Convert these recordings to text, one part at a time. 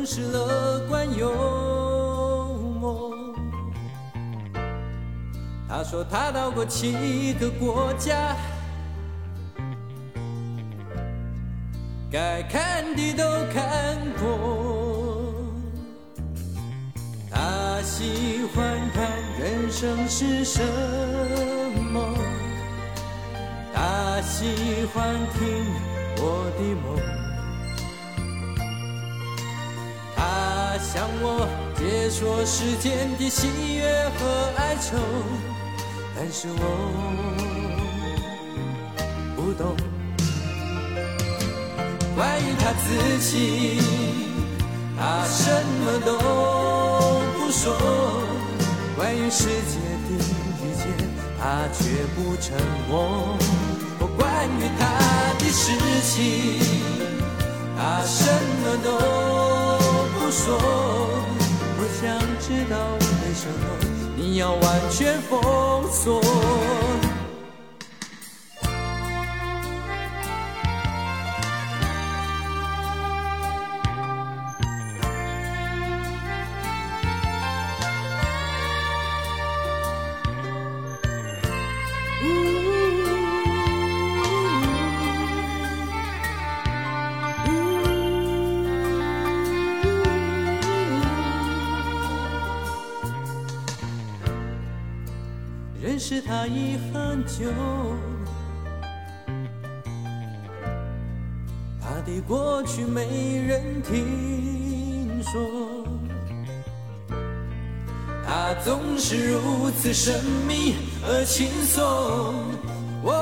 总是乐观幽默。他说他到过七个国家，该看的都看过。他喜欢看人生是什么。他喜欢听我的梦，向我解说世间的喜悦和哀愁，但是我不懂。关于他自己，他什么都不说。关于世界的一切，他却不沉默。关于他的事情，他什么都说。我想知道为什么你要完全封锁。他已很久，他的过去没人听说，他总是如此神秘而轻松。哦，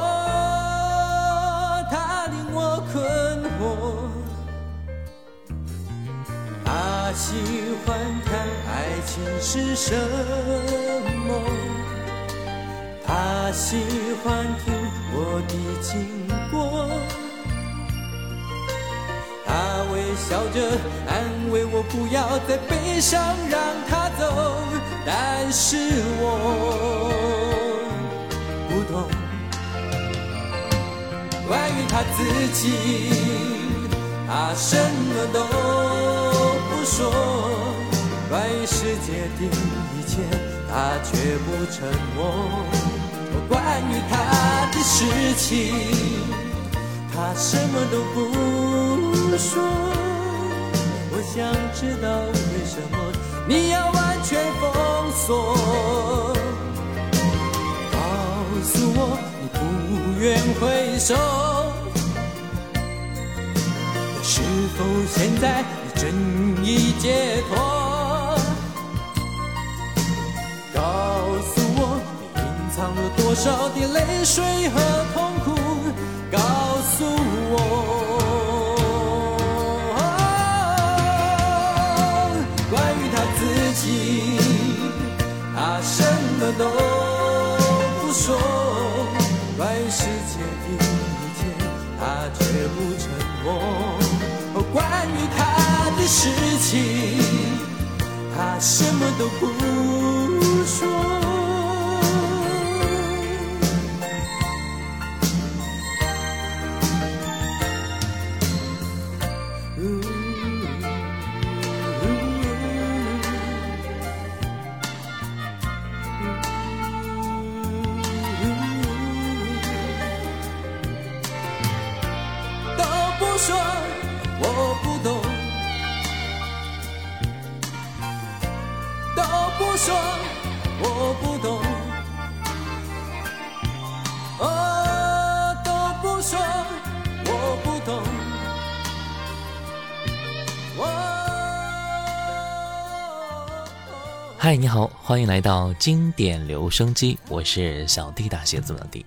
他令我困惑。他喜欢看爱情是什么。他喜欢听我的经过，他微笑着安慰我，不要再悲伤，让他走。但是我不懂，关于他自己，他什么都不说。关于世界的一切，他绝不沉默。关于他的事情，他什么都不说。我想知道为什么你要完全封锁。告诉我你不愿回首，是否现在你真已解脱？多少的泪水和痛苦？告诉我，关于他自己，他什么都不说。关于世界的一切，他绝不沉默。关于他的事情，他什么都不说。说，嗨，你好，欢迎来到经典留声机，我是小弟大写字母弟。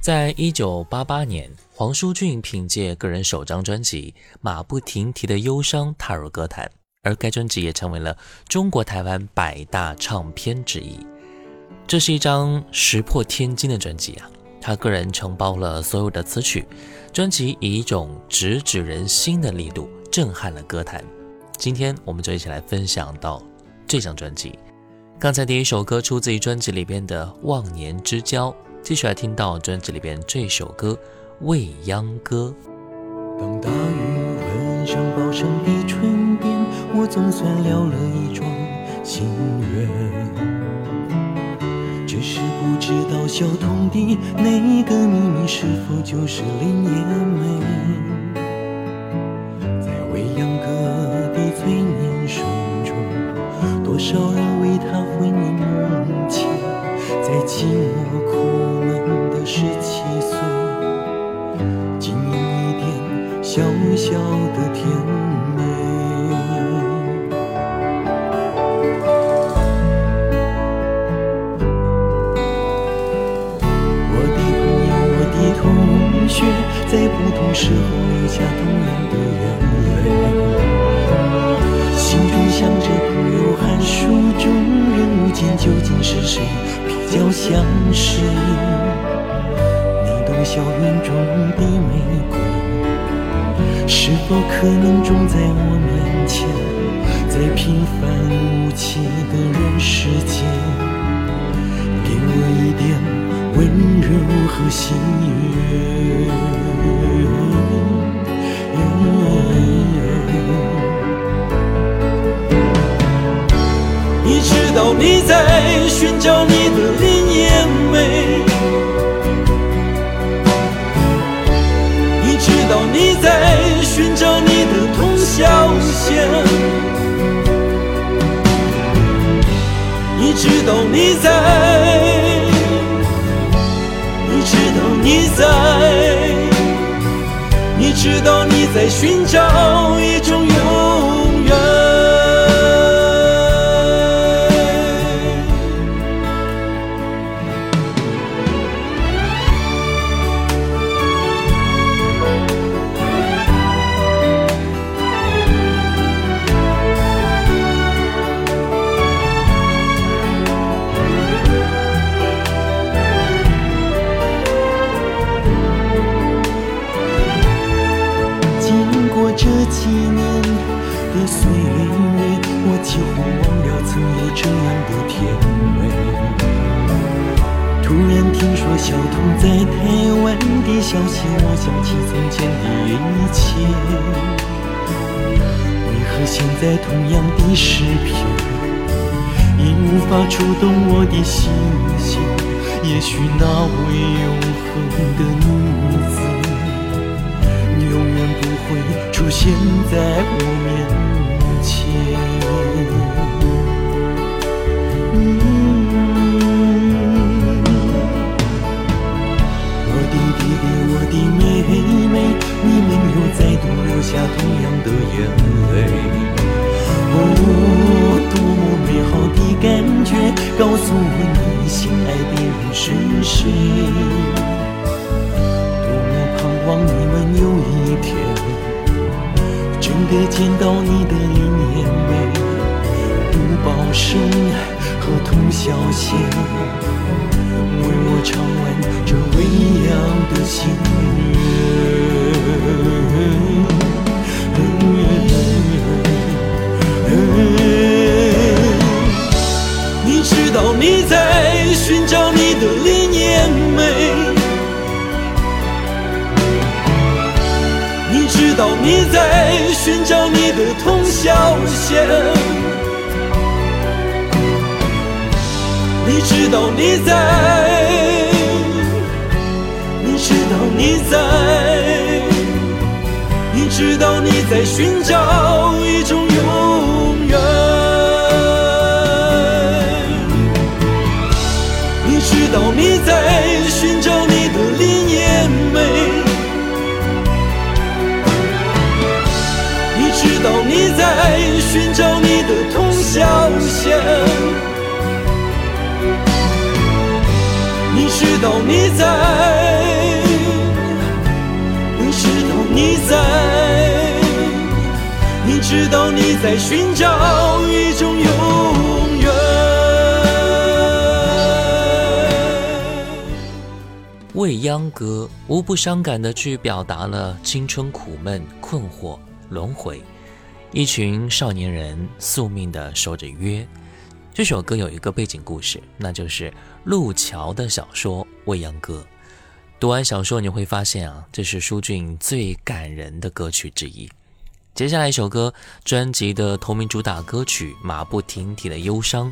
在一九八八年，黄舒骏凭借个人首张专辑《马不停蹄的忧伤》踏入歌坛，而该专辑也成为了中国台湾百大唱片之一。这是一张石破天惊的专辑啊！他个人承包了所有的词曲，专辑以一种直指人心的力度震撼了歌坛。今天我们就一起来分享到这张专辑。刚才第一首歌出自于专辑里边的《忘年之交》。继续来听到专辑里边这首歌《未央歌》。当大雨吻上宝山的唇边，我总算了了一桩心愿。只是不知道小童的那个秘密是否就是林叶梅，多少人为他魂萦梦牵，在寂寞苦闷的。十七岁，经营一点小小的甜美。我的朋友，我的同学，在不同时候留下同样的眼泪。心中想着朋友函数中人物间究竟是谁比较相识？校园中的玫瑰，是否可能种在我面前？在平凡无奇的人世间，给我一点温柔和喜悦。知道你在寻找你的林叶梅。知道你在寻找你的通宵线，你知道你在，你知道你在，你知道你在寻找一种几乎忘了曾有这样的甜美。突然听说小童在台湾的消息，我想起从前的一切。为何现在同样的诗篇，已无法触动我的心弦？也许那位永恒的女子，永远不会出现在我面前。的妹妹，你没有再度流下同样的眼泪。哦，多么美好的感觉！告诉我你心爱的人是谁？多么盼望你们有一天真的见到你的林叶梅、杜宝生和童小贤。唱完这未央的心愿。你知道你在寻找你的林叶梅，你知道你在寻找你的童小贤。你知道你在，在你知道你在寻找一种永远你知道你在寻找你的林也美你知道你在寻找你的同小仙你知道你在在，你知道你在寻找一种永远。未央歌无不伤感地去表达了青春苦闷、困惑、轮回。一群少年人宿命地守着约。这首歌有一个背景故事，那就是路桥的小说《未央歌》。读完小说，你会发现啊，这是舒俊最感人的歌曲之一。接下来一首歌，专辑的同名主打歌曲《马不停蹄的忧伤》，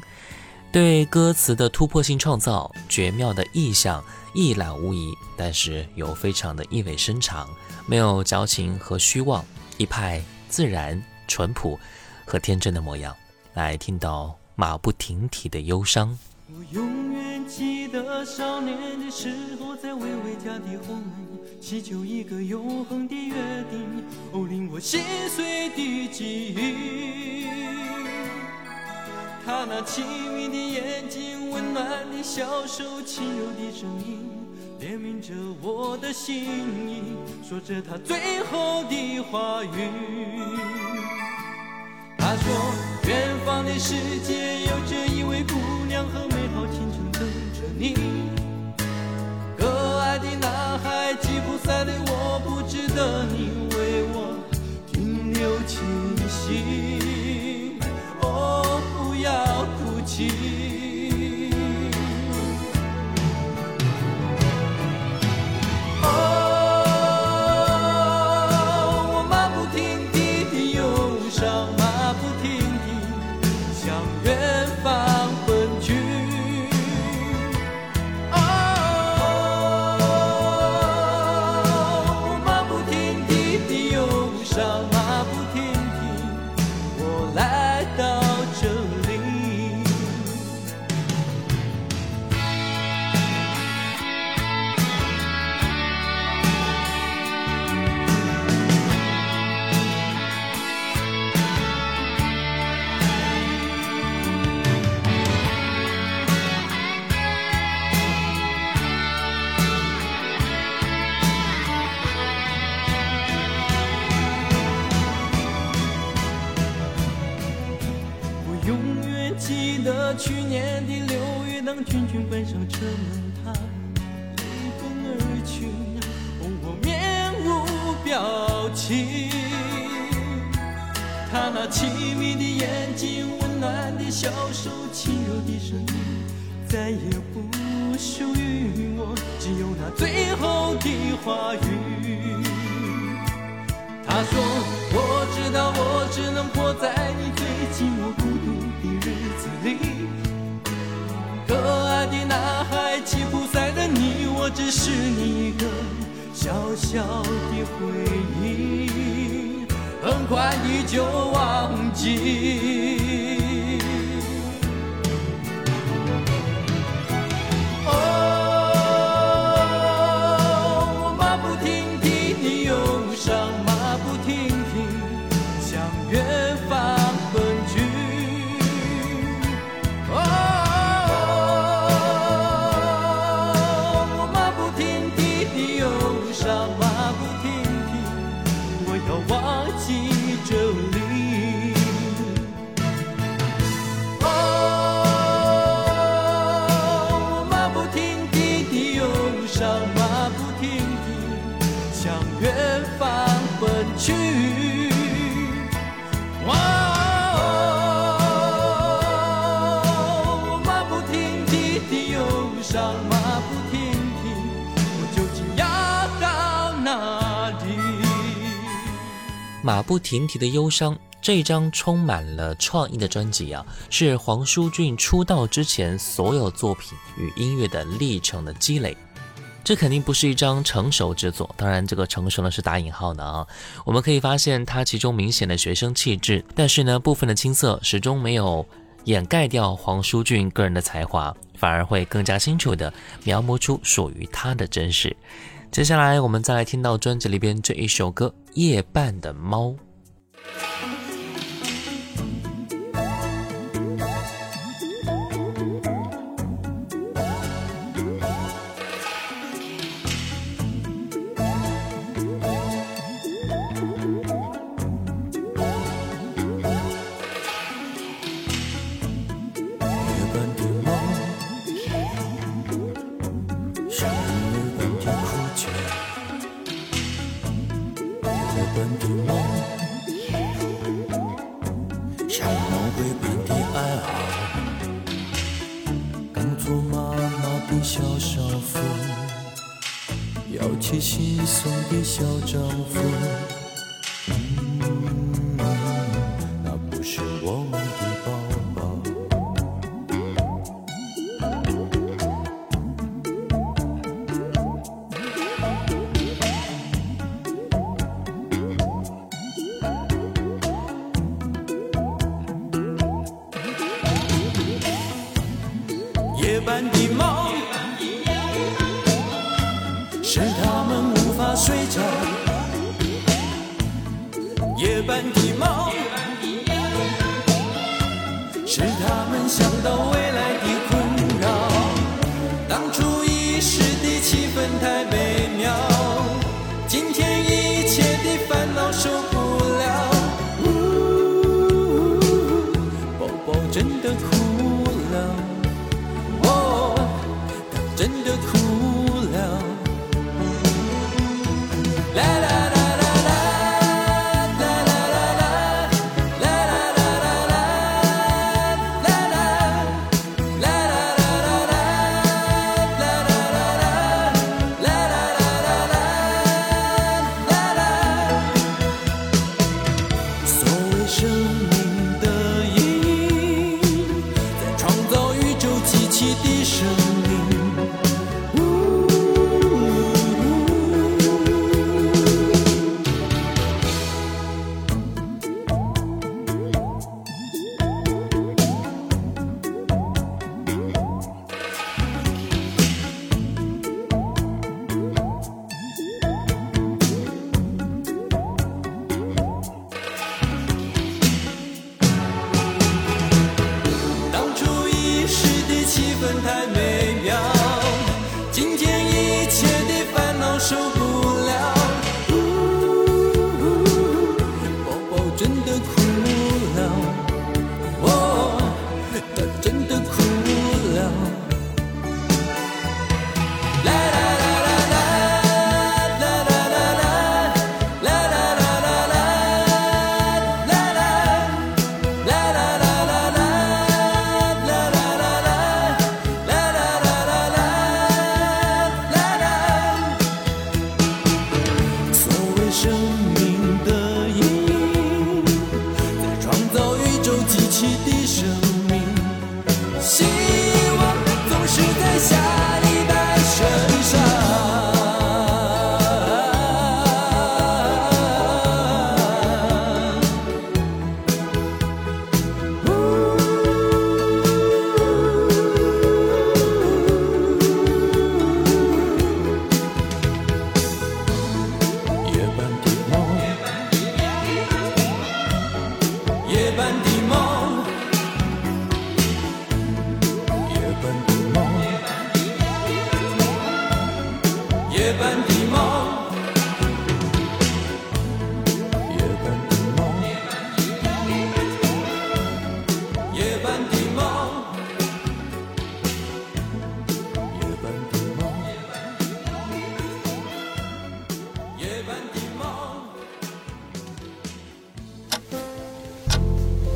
对歌词的突破性创造、绝妙的意象一览无遗，但是又非常的意味深长，没有矫情和虚妄，一派自然。淳朴和天真的模样，来听到马不停蹄的忧伤。我永远记得少年的时候，在微微家的后门，祈求一个永恒的约定，哦，令我心碎的记忆。他那清明的眼睛，温暖的小手，轻柔的声音，怜悯着我的心意，说着他最后的话语。他说：“远方的世界有着一位姑娘和美好青春等着你。可爱的男孩吉普赛的我不值得你车门，他飞奔而去，我面无表情。他那凄迷的眼睛，温暖的小手，轻柔的声音，再也不属于我，只有那最后的话语。他说：“我知道，我只能活在你最寂寞吉普赛的你，我只是你一个小小的回忆，很快你就忘记。马不停蹄的忧伤，这张充满了创意的专辑啊，是黄舒骏出道之前所有作品与音乐的历程的积累。这肯定不是一张成熟之作，当然这个成熟呢是打引号的啊。我们可以发现他其中明显的学生气质，但是呢部分的青涩始终没有掩盖掉黄舒骏个人的才华，反而会更加清楚地描摹出属于他的真实。接下来，我们再来听到专辑里边这一首歌《夜半的猫》。要娶心送的小丈夫。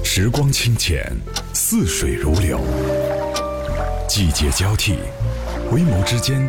时光清浅，似水如流；季节交替，回眸之间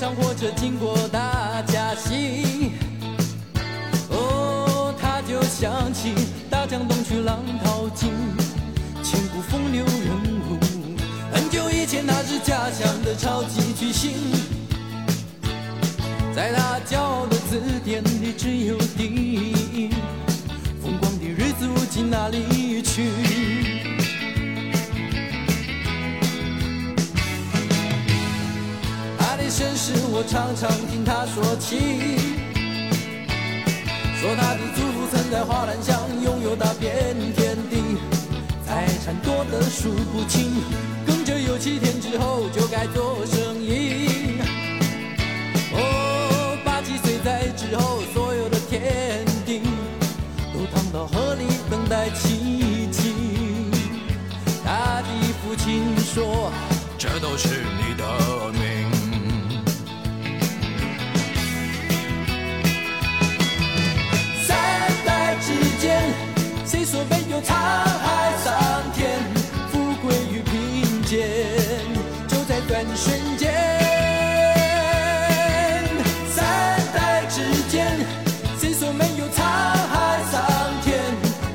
上火车经过大嘉兴，哦，他就想起大江东去浪淘尽，千古风流人物。很久以前，他是家乡的超级巨星，在他骄傲的字典里只有第一。风光的日子如今哪里去？我常常听他说起，说他的祖父曾在花篮乡拥有大片田地，财产多得数不清，耕者有七天之后就该做生意。哦，八七岁在之后，所有的田地都躺到河里等待奇迹。他的父亲说，这都是你的间，谁说没有沧海桑田，富贵与贫贱，就在转瞬间。三代之间，谁说没有沧海桑田，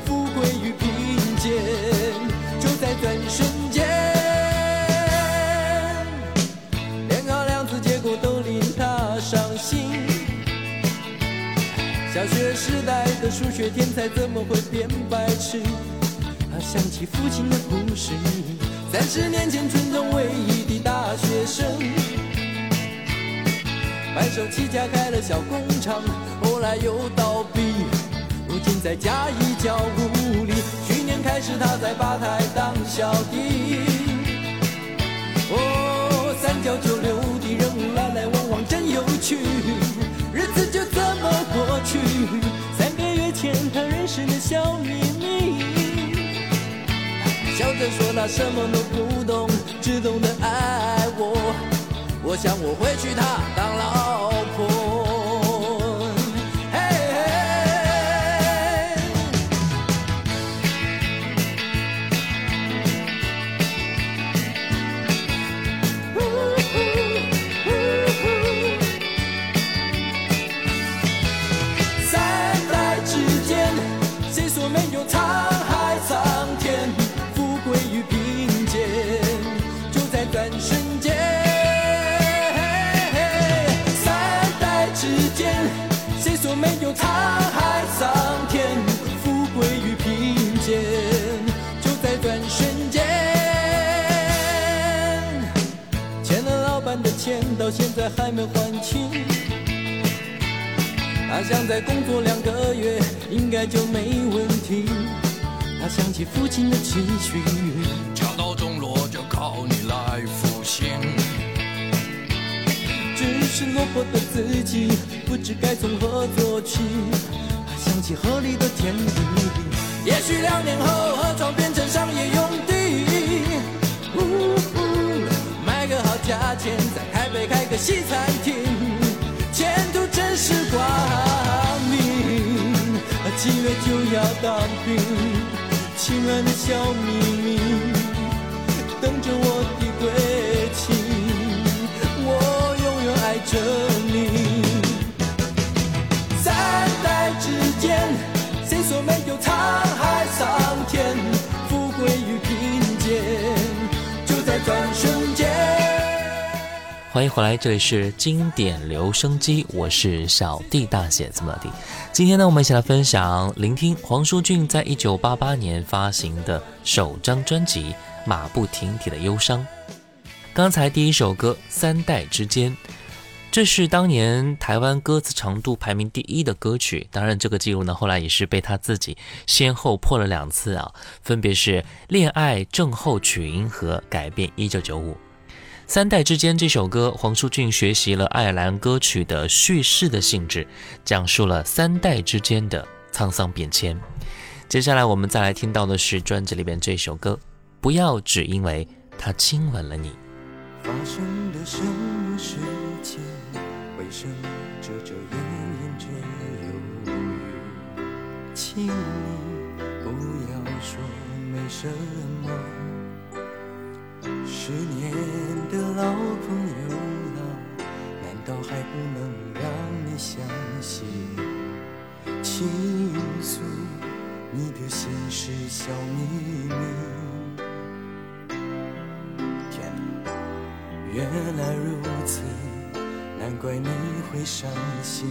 富贵与贫贱，就在转瞬间。连好两次结果都令他伤心。小学时代的数学天才怎么会变白痴？他想起父亲的故事，三十年前村中唯一的大学生，白手起家开了小工厂，后来又倒闭，如今在家一角屋里。去年开始他在吧台当小弟。哦，三教九流的人物来来往往真有趣，日子就这么过去。他认识的小秘密，笑着说他什么都不懂，只懂得爱我。我想我会娶她当老婆。七月就要当兵，亲爱的小秘密，等着我的归期。我永远爱着你。三代之间，谁说没有沧海桑田，富贵与贫贱，就在转瞬。欢迎回来，这里是经典留声机，我是小弟大写字母的。今天呢，我们一起来分享、聆听黄舒骏在一九八八年发行的首张专辑《马不停蹄的忧伤》。刚才第一首歌《三代之间》，这是当年台湾歌词长度排名第一的歌曲。当然，这个记录呢，后来也是被他自己先后破了两次啊，分别是《恋爱症候群》和《改变一九九五》。三代之间这首歌，黄舒骏学习了爱尔兰歌曲的叙事的性质，讲述了三代之间的沧桑变迁。接下来我们再来听到的是专辑里边这首歌，不要只因为他亲吻了你。发生了什么事情？为什么遮遮掩掩着忧郁？请你不要说没什么。十年的老朋友了，难道还不能让你相信？倾诉你的心事小秘密。天！原来如此，难怪你会伤心。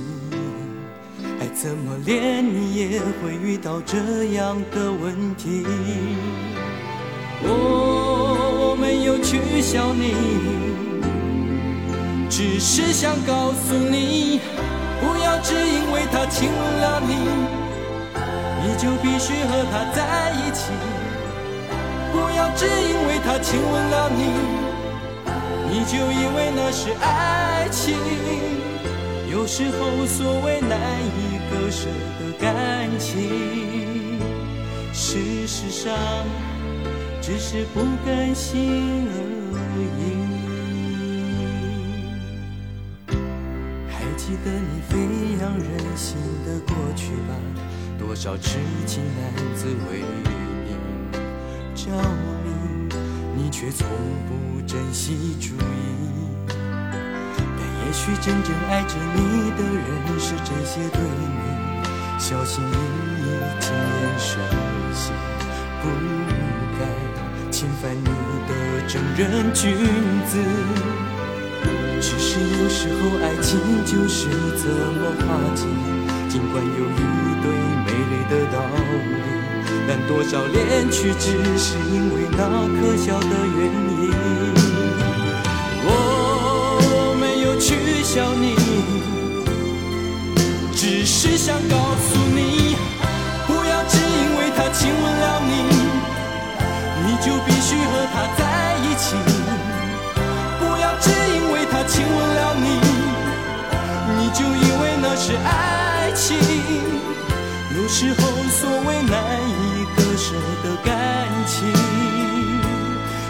爱怎么连你也会遇到这样的问题？我没有取笑你，只是想告诉你，不要只因为他亲吻了你，你就必须和他在一起。不要只因为他亲吻了你，你就以为那是爱情。有时候，所谓难以割舍的感情，事实上只是不甘心而已。还记得你飞扬任性的过去吧，多少痴情男子为你着迷，你却从不珍惜注意。但也许真正爱着你的人是这些对你小心翼翼、谨言慎行，不侵犯你的正人君子。只是有时候爱情就是这么滑稽，尽管有一堆美丽的道理，但多少恋曲只是因为那可笑的原因。我没有取笑你，只是想告诉你，不要只因为他亲吻了你，去和他在一起。不要只因为他亲吻了你，你就以为那是爱情。有时候，所谓难以割舍的感情，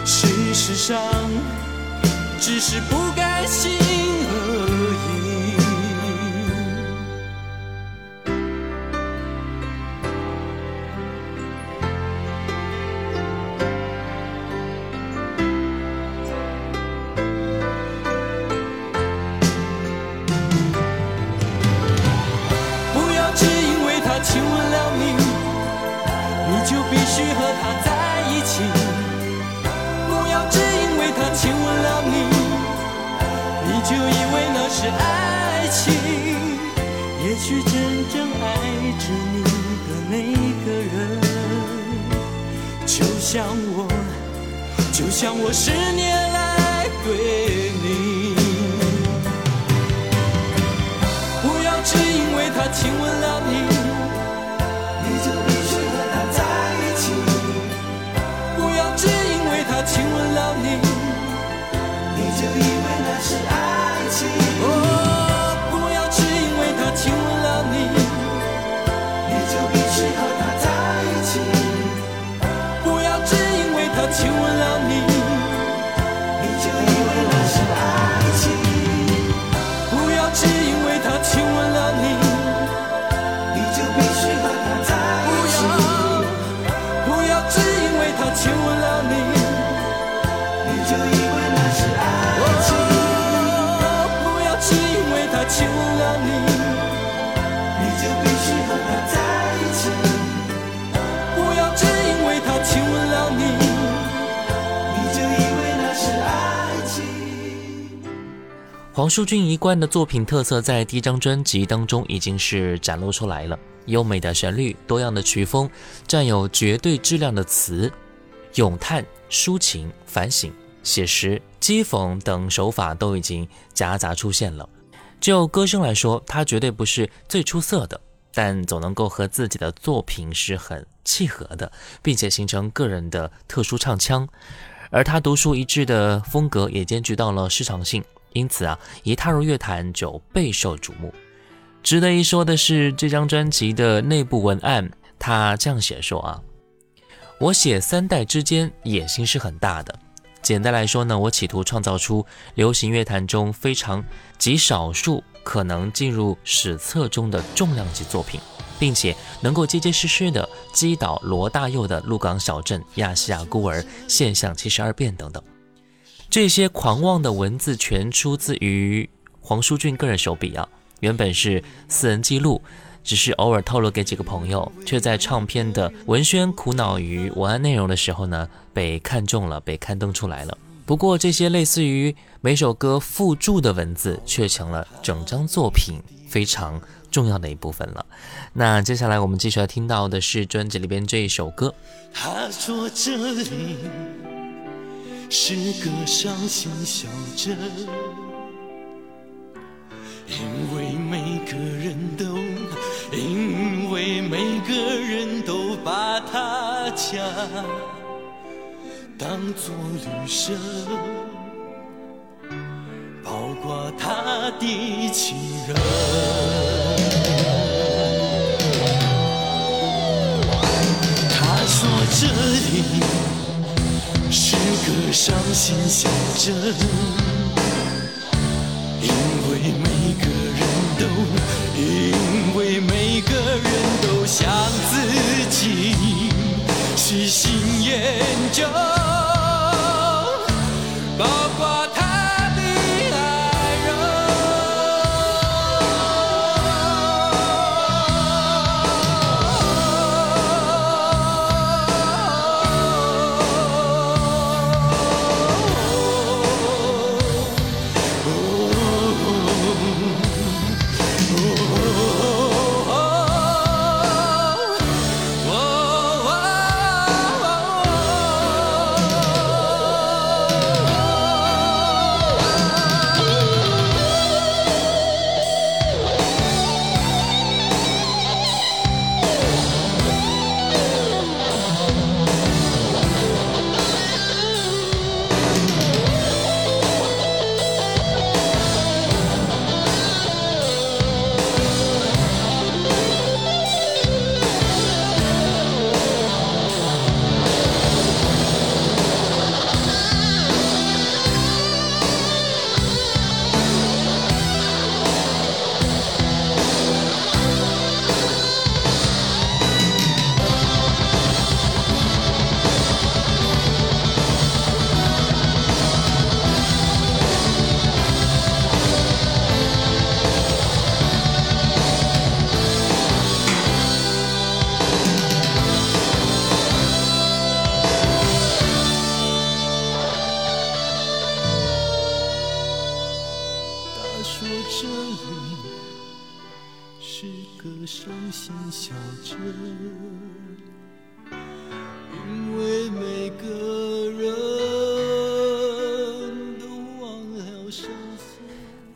事实上只是不甘心了你。黄舒骏一贯的作品特色，在第一张专辑当中已经是展露出来了。优美的旋律、多样的曲风、占有绝对质量的词、咏叹、抒情、反省、写实、讥讽等手法都已经夹杂出现了。就歌声来说，他绝对不是最出色的，但总能够和自己的作品是很契合的，并且形成个人的特殊唱腔。而他独树一帜的风格也兼具到了市场性。因此啊，一踏入乐坛就备受瞩目。值得一说的是，这张专辑的内部文案，他这样写说啊：“我写三代之间野心是很大的。简单来说呢，我企图创造出流行乐坛中非常极少数可能进入史册中的重量级作品，并且能够结结实实的击倒罗大佑的《鹿港小镇》《亚细亚孤儿》《现象七十二变》等等。”这些狂妄的文字全出自于黄舒骏个人手笔啊，原本是私人记录，只是偶尔透露给几个朋友，却在唱片的文宣苦恼于文案内容的时候呢，被看中了，被刊登出来了。不过这些类似于每首歌附注的文字，却成了整张作品非常重要的一部分了。那接下来我们继续要听到的是专辑里边这一首歌。他说这里。是个伤心小镇，因为每个人都，因为每个人都把他家当作旅社，包括他的情人。伤心写真，因为每个人都，因为每个人都像自己细心研究，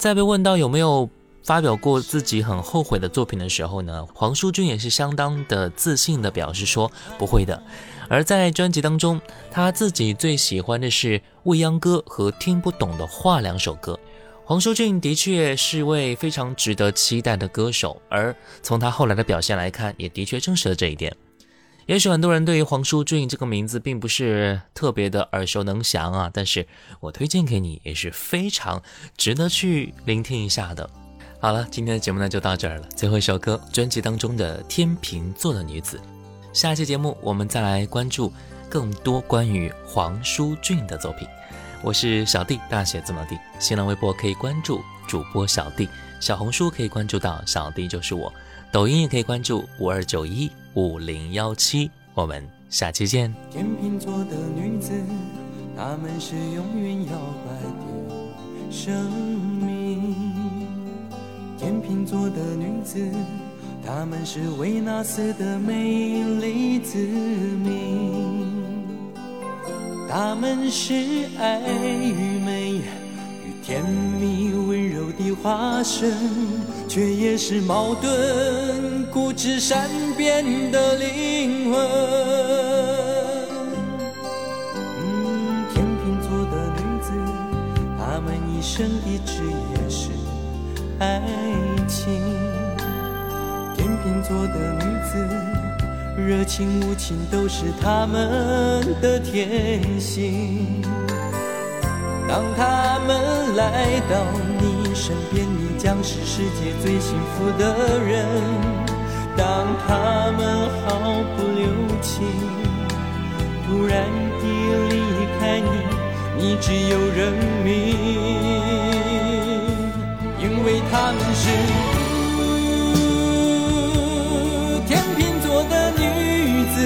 在被问到有没有发表过自己很后悔的作品的时候呢，黄舒骏也是相当的自信的表示说不会的。而在专辑当中，他自己最喜欢的是《未央歌》和《听不懂的话》两首歌。黄舒骏的确是位非常值得期待的歌手，而从他后来的表现来看，也的确证实了这一点。也许很多人对于黄舒骏这个名字并不是特别的耳熟能详啊，但是我推荐给你也是非常值得去聆听一下的。好了，今天的节目呢就到这儿了。最后一首歌，专辑当中的《天秤座的女子》。下期节目我们再来关注更多关于黄舒骏的作品。我是小弟，大写字母 D。新浪微博可以关注主播小弟，小红书可以关注到小弟就是我，抖音也可以关注五二九一五零幺七。我们下期见。天秤座的女子，她们是永远摇摆的生命。天秤座的女子，她们是维纳斯的美丽子民。她们是爱与美甜蜜温柔的化身，却也是矛盾固执善变的灵魂。嗯，天秤座的女子，她们一生的职业是爱情。天秤座的女子，热情无情都是她们的天性。当他们来到你身边，你将是世界最幸福的人。当他们毫不留情，突然地离开你，你只有认命，因为他们是天秤座的女子，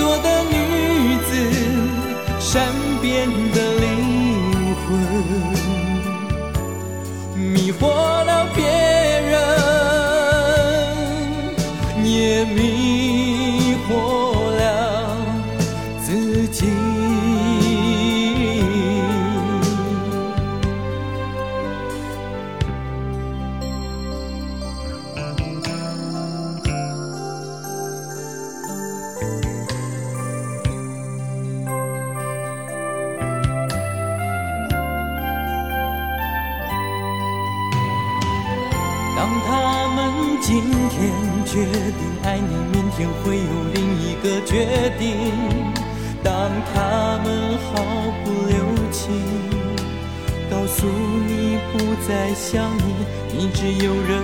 多的女子，善变的灵魂，迷惑。定爱你，明天会有另一个决定。当他们毫不留情，告诉你不再想你，你只有认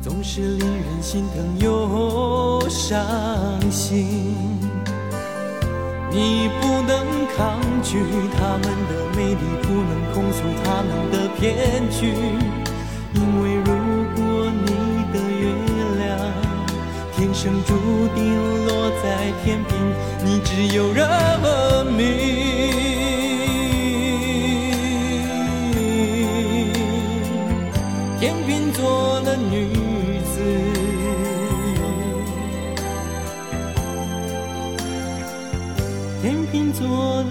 总是令人心疼又伤心。你不能抗拒他们的美丽，不能控诉他们的骗局，因为如果你的月亮天生注定落在天平，你只有认命。soon.